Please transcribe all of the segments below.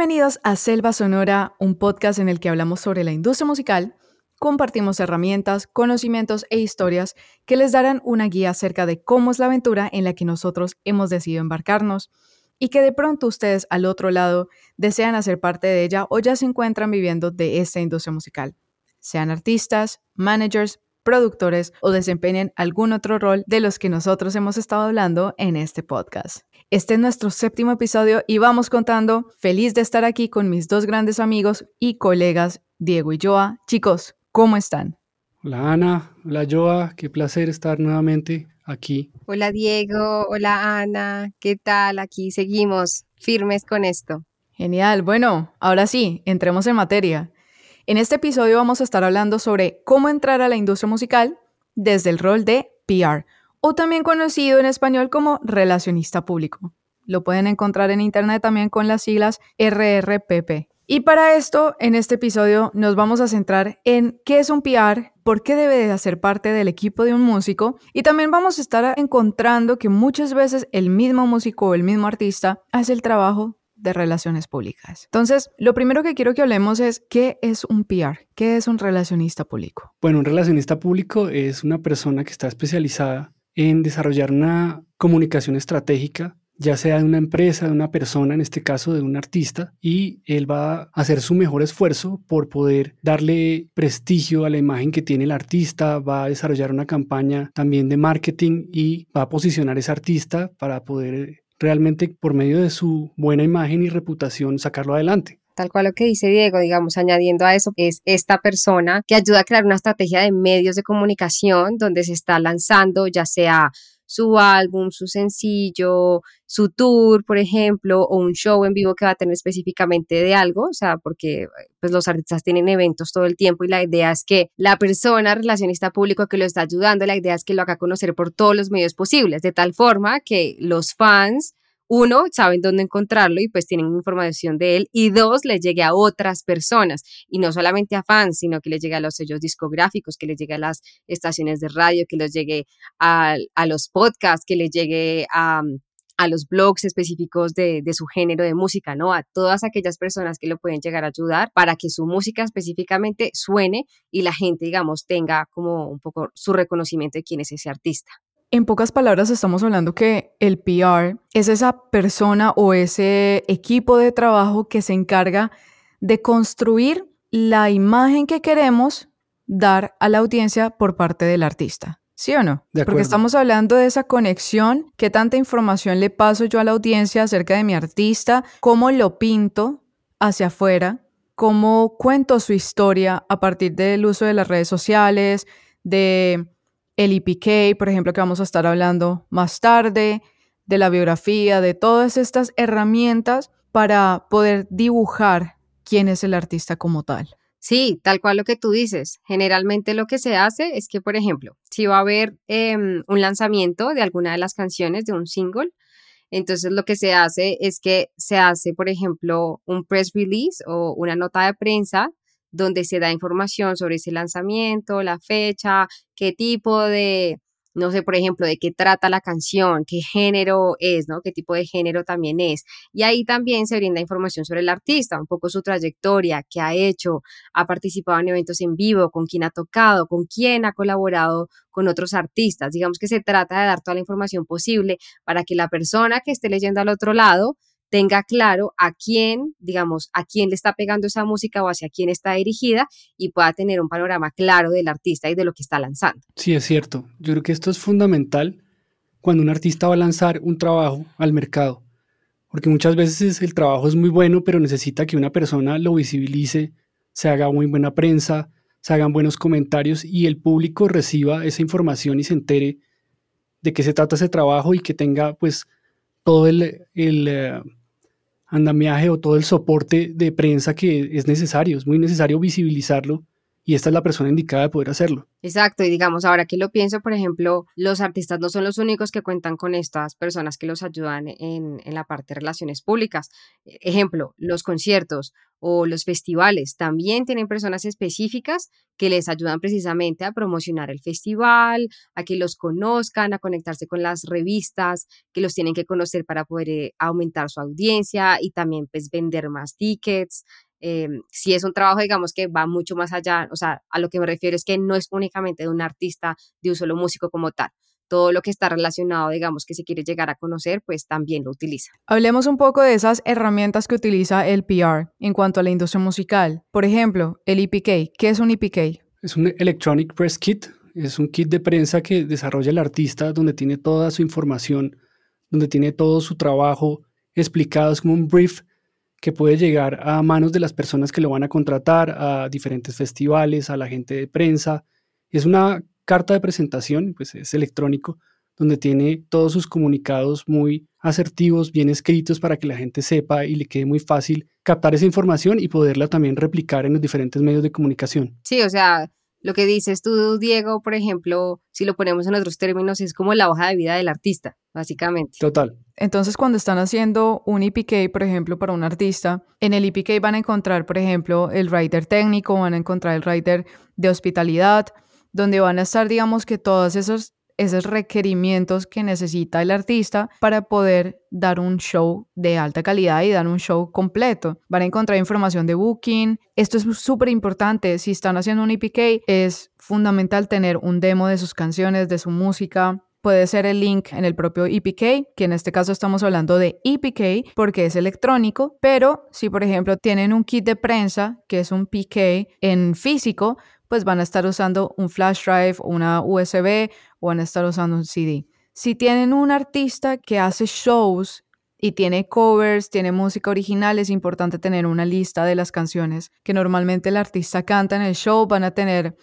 Bienvenidos a Selva Sonora, un podcast en el que hablamos sobre la industria musical, compartimos herramientas, conocimientos e historias que les darán una guía acerca de cómo es la aventura en la que nosotros hemos decidido embarcarnos y que de pronto ustedes al otro lado desean hacer parte de ella o ya se encuentran viviendo de esta industria musical, sean artistas, managers, productores o desempeñen algún otro rol de los que nosotros hemos estado hablando en este podcast. Este es nuestro séptimo episodio y vamos contando. Feliz de estar aquí con mis dos grandes amigos y colegas, Diego y Joa. Chicos, ¿cómo están? Hola Ana, hola Joa, qué placer estar nuevamente aquí. Hola Diego, hola Ana, ¿qué tal? Aquí seguimos firmes con esto. Genial, bueno, ahora sí, entremos en materia. En este episodio vamos a estar hablando sobre cómo entrar a la industria musical desde el rol de PR o también conocido en español como relacionista público. Lo pueden encontrar en internet también con las siglas RRPP. Y para esto, en este episodio nos vamos a centrar en qué es un PR, por qué debe de hacer parte del equipo de un músico y también vamos a estar encontrando que muchas veces el mismo músico o el mismo artista hace el trabajo de relaciones públicas. Entonces, lo primero que quiero que hablemos es qué es un PR, qué es un relacionista público. Bueno, un relacionista público es una persona que está especializada en desarrollar una comunicación estratégica, ya sea de una empresa, de una persona, en este caso de un artista, y él va a hacer su mejor esfuerzo por poder darle prestigio a la imagen que tiene el artista, va a desarrollar una campaña también de marketing y va a posicionar a ese artista para poder realmente por medio de su buena imagen y reputación sacarlo adelante. Tal cual lo que dice Diego, digamos, añadiendo a eso, es esta persona que ayuda a crear una estrategia de medios de comunicación donde se está lanzando ya sea su álbum, su sencillo, su tour, por ejemplo, o un show en vivo que va a tener específicamente de algo, o sea, porque pues los artistas tienen eventos todo el tiempo y la idea es que la persona relacionista público que lo está ayudando, la idea es que lo haga conocer por todos los medios posibles, de tal forma que los fans uno, saben dónde encontrarlo y pues tienen información de él, y dos, le llegue a otras personas, y no solamente a fans, sino que le llegue a los sellos discográficos, que le llegue a las estaciones de radio, que les llegue a, los podcasts, que le llegue a, los blogs específicos de, de, su género de música, ¿no? A todas aquellas personas que lo pueden llegar a ayudar para que su música específicamente suene y la gente, digamos, tenga como un poco su reconocimiento de quién es ese artista. En pocas palabras, estamos hablando que el PR es esa persona o ese equipo de trabajo que se encarga de construir la imagen que queremos dar a la audiencia por parte del artista. ¿Sí o no? Porque estamos hablando de esa conexión, qué tanta información le paso yo a la audiencia acerca de mi artista, cómo lo pinto hacia afuera, cómo cuento su historia a partir del uso de las redes sociales, de el EPK, por ejemplo, que vamos a estar hablando más tarde, de la biografía, de todas estas herramientas para poder dibujar quién es el artista como tal. Sí, tal cual lo que tú dices. Generalmente lo que se hace es que, por ejemplo, si va a haber em, un lanzamiento de alguna de las canciones de un single, entonces lo que se hace es que se hace, por ejemplo, un press release o una nota de prensa donde se da información sobre ese lanzamiento, la fecha, qué tipo de, no sé, por ejemplo, de qué trata la canción, qué género es, ¿no? Qué tipo de género también es. Y ahí también se brinda información sobre el artista, un poco su trayectoria, qué ha hecho, ha participado en eventos en vivo, con quién ha tocado, con quién ha colaborado con otros artistas. Digamos que se trata de dar toda la información posible para que la persona que esté leyendo al otro lado tenga claro a quién, digamos, a quién le está pegando esa música o hacia quién está dirigida y pueda tener un panorama claro del artista y de lo que está lanzando. Sí, es cierto. Yo creo que esto es fundamental cuando un artista va a lanzar un trabajo al mercado, porque muchas veces el trabajo es muy bueno, pero necesita que una persona lo visibilice, se haga muy buena prensa, se hagan buenos comentarios y el público reciba esa información y se entere de qué se trata ese trabajo y que tenga pues todo el, el eh, andamiaje o todo el soporte de prensa que es necesario. Es muy necesario visibilizarlo y esta es la persona indicada de poder hacerlo. Exacto, y digamos, ahora que lo pienso, por ejemplo, los artistas no son los únicos que cuentan con estas personas que los ayudan en, la parte de relaciones públicas. Ejemplo, los conciertos o los festivales también tienen personas específicas que les ayudan precisamente a promocionar el festival, a que los conozcan, a conectarse con las revistas, que los tienen que conocer para poder eh, aumentar su audiencia y también pues vender más tickets. Eh, si es un trabajo, digamos, que va mucho más allá, o sea, a lo que me refiero es que no es únicamente de un artista, de un solo músico como tal. Todo lo que está relacionado, digamos, que se quiere llegar a conocer, pues también lo utiliza. Hablemos un poco de esas herramientas que utiliza el PR en cuanto a la industria musical. Por ejemplo, el EPK. ¿Qué es un EPK? Es un Electronic Press Kit. Es un kit de prensa que desarrolla el artista donde tiene toda su información, donde tiene todo su trabajo explicado. Es como un brief que puede llegar a manos de las personas que lo van a contratar, a diferentes festivales, a la gente de prensa. Es una carta de presentación, pues es electrónico, donde tiene todos sus comunicados muy asertivos, bien escritos para que la gente sepa y le quede muy fácil captar esa información y poderla también replicar en los diferentes medios de comunicación. Sí, o sea, lo que dices tú, Diego, por ejemplo, si lo ponemos en otros términos, es como la hoja de vida del artista, básicamente. Total. Entonces, cuando están haciendo un EPK, por ejemplo, para un artista, en el EPK van a encontrar, por ejemplo, el writer técnico, van a encontrar el writer de hospitalidad, donde van a estar, digamos, que todos esos esos requerimientos que necesita el artista para poder dar un show de alta calidad y dar un show completo. Van a encontrar información de booking. Esto es súper importante. Si están haciendo un EPK, es fundamental tener un demo de sus canciones, de su música, puede ser el link en el propio EPK, que en este caso estamos hablando de EPK porque es electrónico, pero si por ejemplo tienen un kit de prensa, que es un PK en físico, pues van a estar usando un flash drive, una USB o van a estar usando un CD. Si tienen un artista que hace shows y tiene covers, tiene música original, es importante tener una lista de las canciones que normalmente el artista canta en el show. Van a tener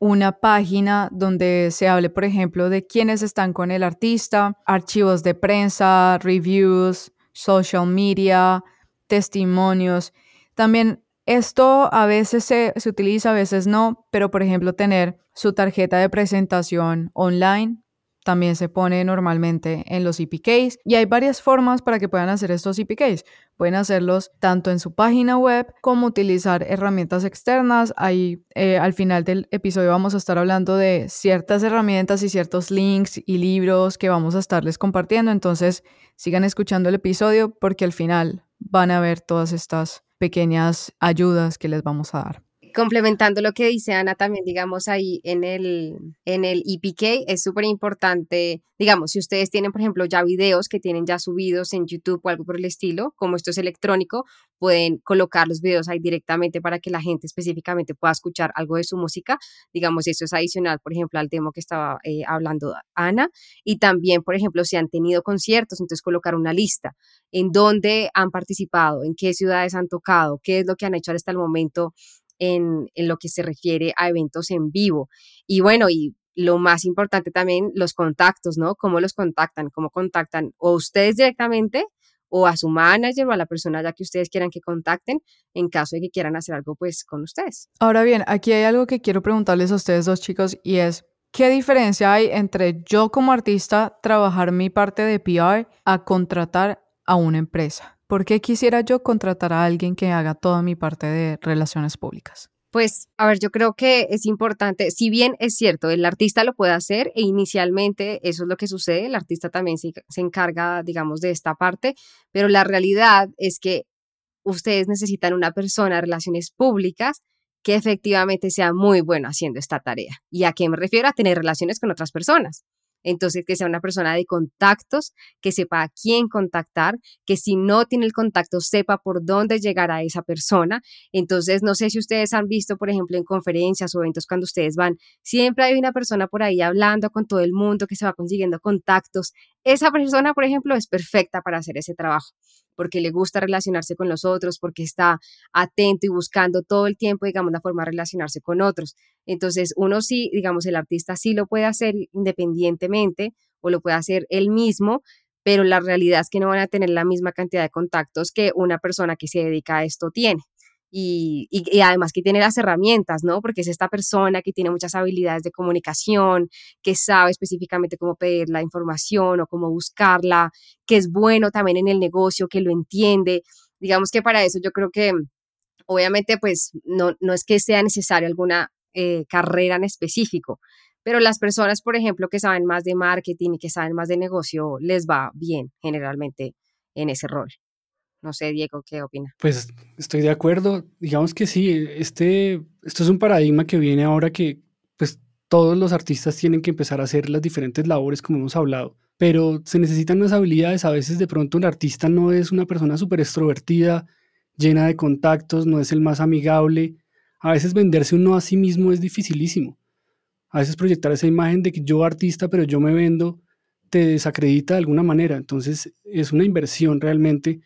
una página donde se hable, por ejemplo, de quiénes están con el artista, archivos de prensa, reviews, social media, testimonios. También esto a veces se, utiliza, a veces no, pero por ejemplo tener su tarjeta de presentación online también se pone normalmente en los EPKs y hay varias formas para que puedan hacer estos EPKs. Pueden hacerlos tanto en su página web como utilizar herramientas externas. Ahí eh, al final del episodio vamos a estar hablando de ciertas herramientas y ciertos links y libros que vamos a estarles compartiendo. Entonces sigan escuchando el episodio porque al final van a ver todas estas pequeñas ayudas que les vamos a dar. Complementando lo que dice Ana también, digamos, ahí en el, en el EPK es súper importante, digamos, si ustedes tienen, por ejemplo, ya videos que tienen ya subidos en YouTube o algo por el estilo, como esto es electrónico, pueden colocar los videos ahí directamente para que la gente específicamente pueda escuchar algo de su música. Digamos, eso es adicional, por ejemplo, al demo que estaba eh, hablando Ana. Y también, por ejemplo, si han tenido conciertos, entonces colocar una lista en dónde han participado, en qué ciudades han tocado, qué es lo que han hecho hasta el momento en, lo que se refiere a eventos en vivo. Y bueno, y lo más importante también, los contactos, ¿no? ¿Cómo los contactan? ¿Cómo contactan o ustedes directamente o a su manager o a la persona ya que ustedes quieran que contacten en caso de que quieran hacer algo pues con ustedes? Ahora bien, aquí hay algo que quiero preguntarles a ustedes dos chicos y es, ¿qué diferencia hay entre yo como artista trabajar mi parte de PR a contratar a una empresa? ¿Por qué quisiera yo contratar a alguien que haga toda mi parte de relaciones públicas? Pues, a ver, yo creo que es importante, si bien es cierto, el artista lo puede hacer e inicialmente eso es lo que sucede, el artista también se, se encarga, digamos, de esta parte, pero la realidad es que ustedes necesitan una persona de relaciones públicas que efectivamente sea muy buena haciendo esta tarea. ¿Y a qué me refiero? A tener relaciones con otras personas. Entonces, que sea una persona de contactos, que sepa a quién contactar, que si no tiene el contacto, sepa por dónde llegar a esa persona. Entonces, no sé si ustedes han visto, por ejemplo, en conferencias o eventos cuando ustedes van, siempre hay una persona por ahí hablando con todo el mundo que se va consiguiendo contactos. Esa persona, por ejemplo, es perfecta para hacer ese trabajo porque le gusta relacionarse con los otros, porque está atento y buscando todo el tiempo, digamos, la forma de relacionarse con otros. Entonces, uno sí, digamos, el artista sí lo puede hacer independientemente o lo puede hacer él mismo, pero la realidad es que no van a tener la misma cantidad de contactos que una persona que se dedica a esto tiene. Y, además que tiene las herramientas, ¿no? Porque es esta persona que tiene muchas habilidades de comunicación, que sabe específicamente cómo pedir la información o cómo buscarla, que es bueno también en el negocio, que lo entiende. Digamos que para eso yo creo que obviamente pues no, no es que sea necesario alguna eh, carrera en específico, pero las personas, por ejemplo, que saben más de marketing y que saben más de negocio, les va bien generalmente en ese rol. No sé, Diego, ¿qué opina? Pues estoy de acuerdo. Digamos que sí, este, esto es un paradigma que viene ahora que pues todos los artistas tienen que empezar a hacer las diferentes labores como hemos hablado, pero se necesitan unas habilidades. A veces de pronto un artista no es una persona súper extrovertida, llena de contactos, no es el más amigable. A veces venderse uno a sí mismo es dificilísimo. A veces proyectar esa imagen de que yo artista, pero yo me vendo, te desacredita de alguna manera. Entonces es una inversión realmente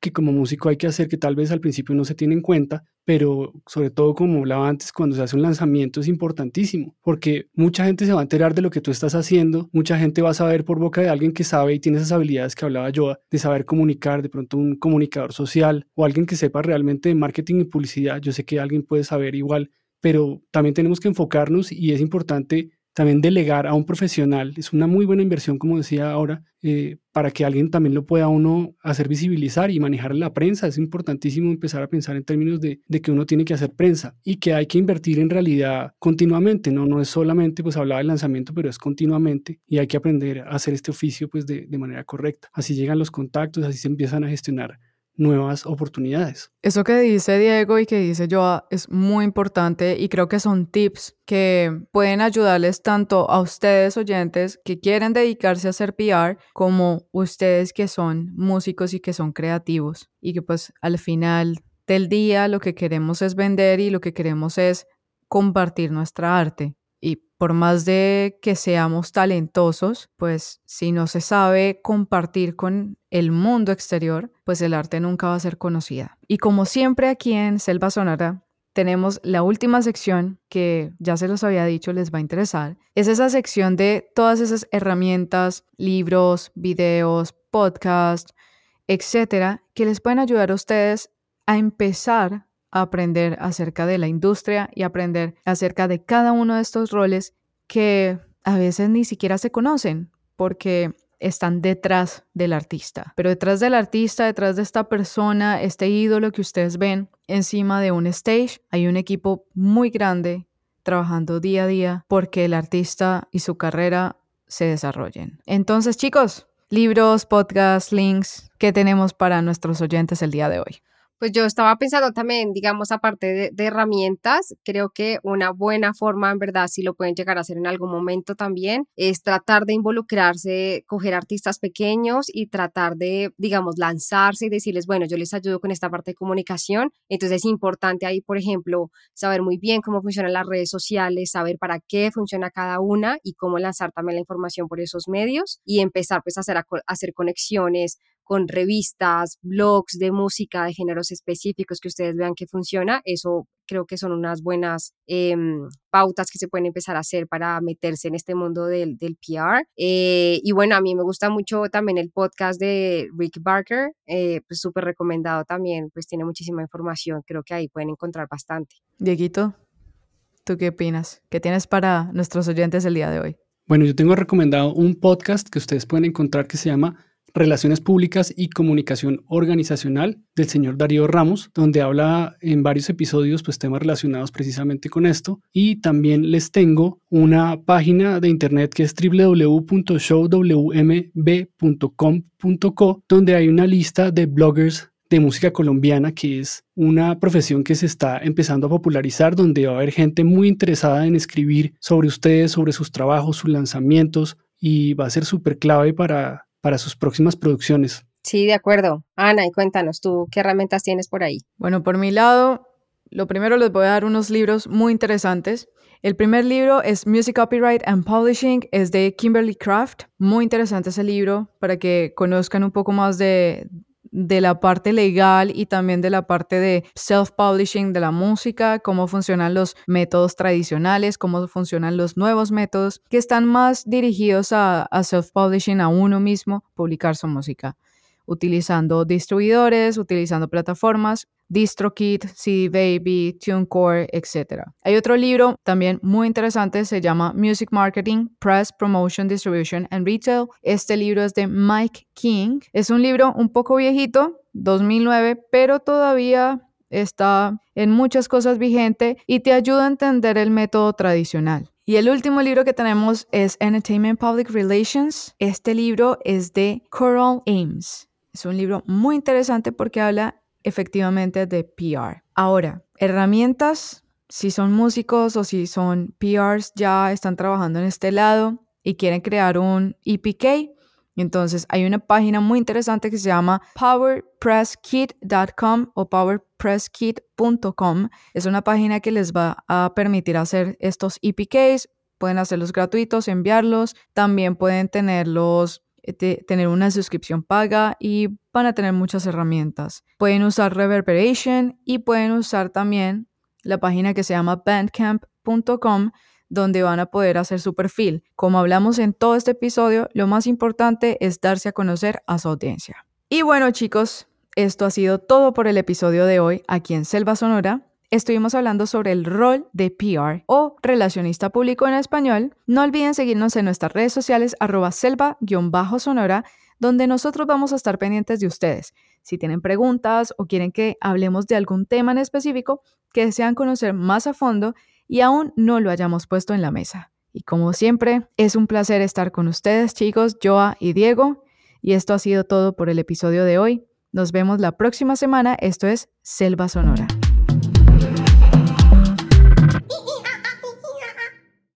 que como músico hay que hacer que tal vez al principio no se tiene en cuenta, pero sobre todo como hablaba antes, cuando se hace un lanzamiento es importantísimo, porque mucha gente se va a enterar de lo que tú estás haciendo, mucha gente va a saber por boca de alguien que sabe y tiene esas habilidades que hablaba yo, de saber comunicar, de pronto un comunicador social o alguien que sepa realmente de marketing y publicidad, yo sé que alguien puede saber igual, pero también tenemos que enfocarnos y es importante también delegar a un profesional es una muy buena inversión, como decía ahora, eh, para que alguien también lo pueda uno hacer visibilizar y manejar la prensa. Es importantísimo empezar a pensar en términos de, que uno tiene que hacer prensa y que hay que invertir en realidad continuamente, ¿no? No es solamente, pues hablaba del lanzamiento, pero es continuamente y hay que aprender a hacer este oficio pues de, de manera correcta. Así llegan los contactos, así se empiezan a gestionar nuevas oportunidades. Eso que dice Diego y que dice Joa es muy importante y creo que son tips que pueden ayudarles tanto a ustedes oyentes que quieren dedicarse a hacer PR como ustedes que son músicos y que son creativos y que pues al final del día lo que queremos es vender y lo que queremos es compartir nuestra arte por más de que seamos talentosos, pues si no se sabe compartir con el mundo exterior, pues el arte nunca va a ser conocida. Y como siempre aquí en Selva Sonora, tenemos la última sección que ya se los había dicho les va a interesar. Es esa sección de todas esas herramientas, libros, videos, podcasts, etcétera, que les pueden ayudar a ustedes a empezar aprender acerca de la industria y aprender acerca de cada uno de estos roles que a veces ni siquiera se conocen porque están detrás del artista. Pero detrás del artista, detrás de esta persona, este ídolo que ustedes ven encima de un stage, hay un equipo muy grande trabajando día a día porque el artista y su carrera se desarrollen. Entonces, chicos, libros, podcasts, links, ¿qué tenemos para nuestros oyentes el día de hoy? Pues yo estaba pensando también, digamos, aparte de, herramientas, creo que una buena forma, en verdad, si lo pueden llegar a hacer en algún momento también, es tratar de involucrarse, coger artistas pequeños y tratar de, digamos, lanzarse y decirles, bueno, yo les ayudo con esta parte de comunicación. Entonces es importante ahí, por ejemplo, saber muy bien cómo funcionan las redes sociales, saber para qué funciona cada una y cómo lanzar también la información por esos medios y empezar pues a hacer, conexiones con revistas, blogs de música de géneros específicos que ustedes vean que funciona, eso creo que son unas buenas em, pautas que se pueden empezar a hacer para meterse en este mundo del, del PR. Eh, y bueno, a mí me gusta mucho también el podcast de Rick Barker, eh, pues súper recomendado también, pues tiene muchísima información, creo que ahí pueden encontrar bastante. Dieguito, ¿tú qué opinas? ¿Qué tienes para nuestros oyentes el día de hoy? Bueno, yo tengo recomendado un podcast que ustedes pueden encontrar que se llama Relaciones Públicas y Comunicación Organizacional del señor Darío Ramos, donde habla en varios episodios pues temas relacionados precisamente con esto. Y también les tengo una página de internet que es www.showwmb.com.co, donde hay una lista de bloggers de música colombiana, que es una profesión que se está empezando a popularizar, donde va a haber gente muy interesada en escribir sobre ustedes, sobre sus trabajos, sus lanzamientos, y va a ser súper clave para para sus próximas producciones. Sí, de acuerdo. Ana, y cuéntanos tú, ¿qué herramientas tienes por ahí? Bueno, por mi lado, lo primero les voy a dar unos libros muy interesantes. El primer libro es Music Copyright and Publishing, es de Kimberly Craft. Muy interesante ese libro para que conozcan un poco más de, de la parte legal y también de la parte de self-publishing de la música, cómo funcionan los métodos tradicionales, cómo funcionan los nuevos métodos que están más dirigidos a, a self-publishing, a uno mismo, publicar su música, utilizando distribuidores, utilizando plataformas DistroKit, CD Baby, TuneCore, etc. Hay otro libro también muy interesante, se llama Music Marketing, Press, Promotion, Distribution and Retail. Este libro es de Mike King. Es un libro un poco viejito, 2009, pero todavía está en muchas cosas vigente y te ayuda a entender el método tradicional. Y el último libro que tenemos es Entertainment Public Relations. Este libro es de Coral Ames. Es un libro muy interesante porque habla efectivamente de PR. Ahora, herramientas, si son músicos o si son PRs, ya están trabajando en este lado y quieren crear un EPK, entonces hay una página muy interesante que se llama powerpresskit.com o powerpresskit.com. Es una página que les va a permitir hacer estos EPKs. Pueden hacerlos gratuitos, enviarlos. También pueden tenerlos tener una suscripción paga y van a tener muchas herramientas. Pueden usar Reverberation y pueden usar también la página que se llama bandcamp.com donde van a poder hacer su perfil. Como hablamos en todo este episodio, lo más importante es darse a conocer a su audiencia. Y bueno chicos, esto ha sido todo por el episodio de hoy aquí en Selva Sonora. Estuvimos hablando sobre el rol de PR o relacionista público en español. No olviden seguirnos en nuestras redes sociales arroba selva-sonora, donde nosotros vamos a estar pendientes de ustedes. Si tienen preguntas o quieren que hablemos de algún tema en específico que desean conocer más a fondo, y aún no lo hayamos puesto en la mesa. Y como siempre, es un placer estar con ustedes, chicos, Joa y Diego. Y esto ha sido todo por el episodio de hoy. Nos vemos la próxima semana. Esto es Selva Sonora.